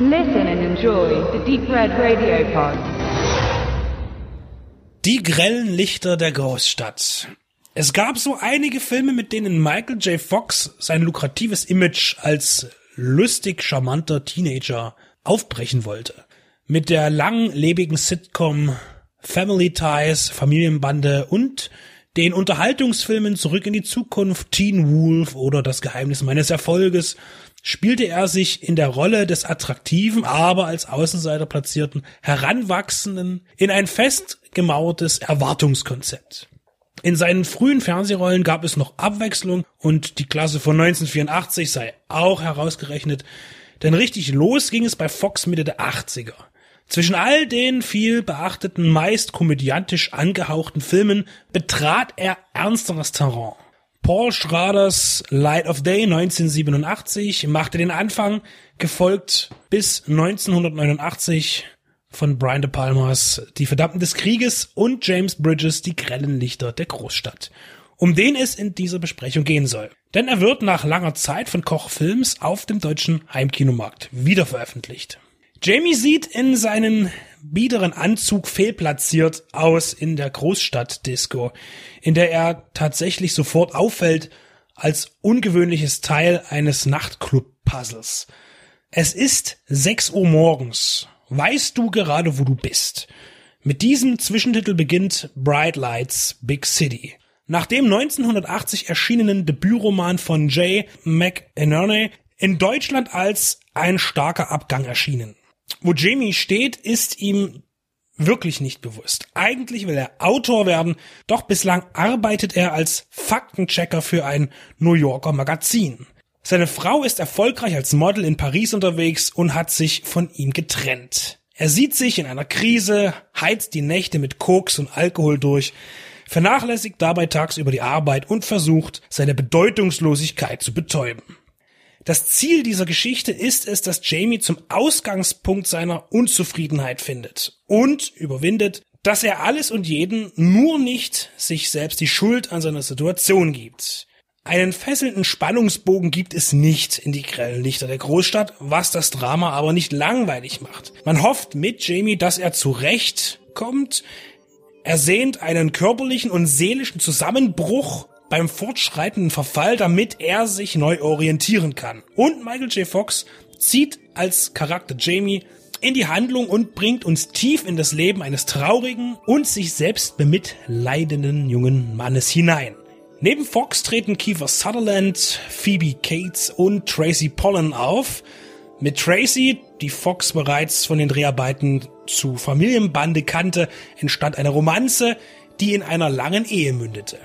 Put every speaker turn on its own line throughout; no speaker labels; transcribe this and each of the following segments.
Listen and enjoy the Deep Red Radio Pod.
Die grellen Lichter der Großstadt. Es gab so einige Filme, mit denen Michael J. Fox sein lukratives Image als lustig charmanter Teenager aufbrechen wollte. Mit der langlebigen Sitcom Family Ties, Familienbande und den Unterhaltungsfilmen Zurück in die Zukunft, Teen Wolf oder Das Geheimnis meines Erfolges spielte er sich in der Rolle des attraktiven, aber als Außenseiter platzierten Heranwachsenden in ein festgemauertes Erwartungskonzept. In seinen frühen Fernsehrollen gab es noch Abwechslung und die Klasse von 1984 sei auch herausgerechnet, denn richtig los ging es bei Fox Mitte der 80er. Zwischen all den viel beachteten, meist komödiantisch angehauchten Filmen betrat er ernsteres Terrain. Paul Schraders Light of Day 1987 machte den Anfang, gefolgt bis 1989 von Brian De Palmas Die Verdammten des Krieges und James Bridges Die grellen Lichter der Großstadt, um den es in dieser Besprechung gehen soll. Denn er wird nach langer Zeit von Koch Films auf dem deutschen Heimkinomarkt wieder veröffentlicht. Jamie sieht in seinen biederen Anzug fehlplatziert aus in der Großstadt-Disco, in der er tatsächlich sofort auffällt als ungewöhnliches Teil eines Nachtclub-Puzzles. Es ist 6 Uhr morgens. Weißt du gerade, wo du bist? Mit diesem Zwischentitel beginnt Bright Lights Big City. Nach dem 1980 erschienenen Debütroman von Jay McInerney in Deutschland als ein starker Abgang erschienen. Wo Jamie steht, ist ihm wirklich nicht bewusst. Eigentlich will er Autor werden, doch bislang arbeitet er als Faktenchecker für ein New Yorker Magazin. Seine Frau ist erfolgreich als Model in Paris unterwegs und hat sich von ihm getrennt. Er sieht sich in einer Krise, heizt die Nächte mit Koks und Alkohol durch, vernachlässigt dabei tagsüber die Arbeit und versucht, seine Bedeutungslosigkeit zu betäuben. Das Ziel dieser Geschichte ist es, dass Jamie zum Ausgangspunkt seiner Unzufriedenheit findet und überwindet, dass er alles und jeden nur nicht sich selbst die Schuld an seiner Situation gibt. Einen fesselnden Spannungsbogen gibt es nicht in die grellen Lichter der Großstadt, was das Drama aber nicht langweilig macht. Man hofft mit Jamie, dass er zurechtkommt. Er sehnt einen körperlichen und seelischen Zusammenbruch beim fortschreitenden Verfall, damit er sich neu orientieren kann. Und Michael J. Fox zieht als Charakter Jamie in die Handlung und bringt uns tief in das Leben eines traurigen und sich selbst bemitleidenden jungen Mannes hinein. Neben Fox treten Kiefer Sutherland, Phoebe Cates und Tracy Pollan auf. Mit Tracy, die Fox bereits von den Dreharbeiten zu Familienbande kannte, entstand eine Romanze, die in einer langen Ehe mündete.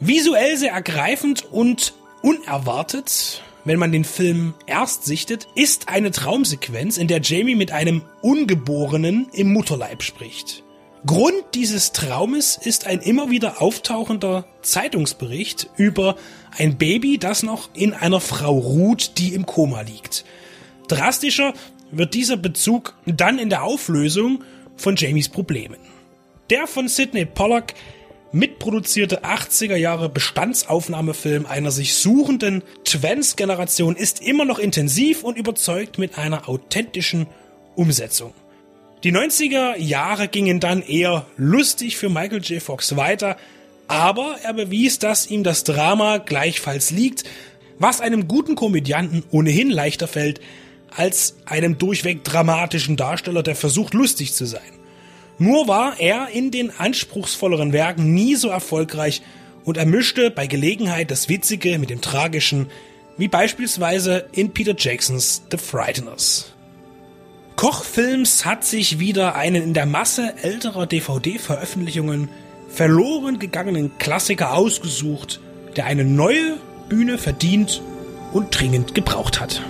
Visuell sehr ergreifend und unerwartet, wenn man den Film erst sichtet, ist eine Traumsequenz, in der Jamie mit einem Ungeborenen im Mutterleib spricht. Grund dieses Traumes ist ein immer wieder auftauchender Zeitungsbericht über ein Baby, das noch in einer Frau ruht, die im Koma liegt. Drastischer wird dieser Bezug dann in der Auflösung von Jamies Problemen. Der von Sidney Pollack mitproduzierte 80er Jahre Bestandsaufnahmefilm einer sich suchenden Twins-Generation ist immer noch intensiv und überzeugt mit einer authentischen Umsetzung. Die 90er Jahre gingen dann eher lustig für Michael J. Fox weiter, aber er bewies, dass ihm das Drama gleichfalls liegt, was einem guten Komödianten ohnehin leichter fällt als einem durchweg dramatischen Darsteller, der versucht lustig zu sein. Nur war er in den anspruchsvolleren Werken nie so erfolgreich und er mischte bei Gelegenheit das Witzige mit dem Tragischen, wie beispielsweise in Peter Jacksons The Frighteners. Koch Films hat sich wieder einen in der Masse älterer DVD-Veröffentlichungen verloren gegangenen Klassiker ausgesucht, der eine neue Bühne verdient und dringend gebraucht hat.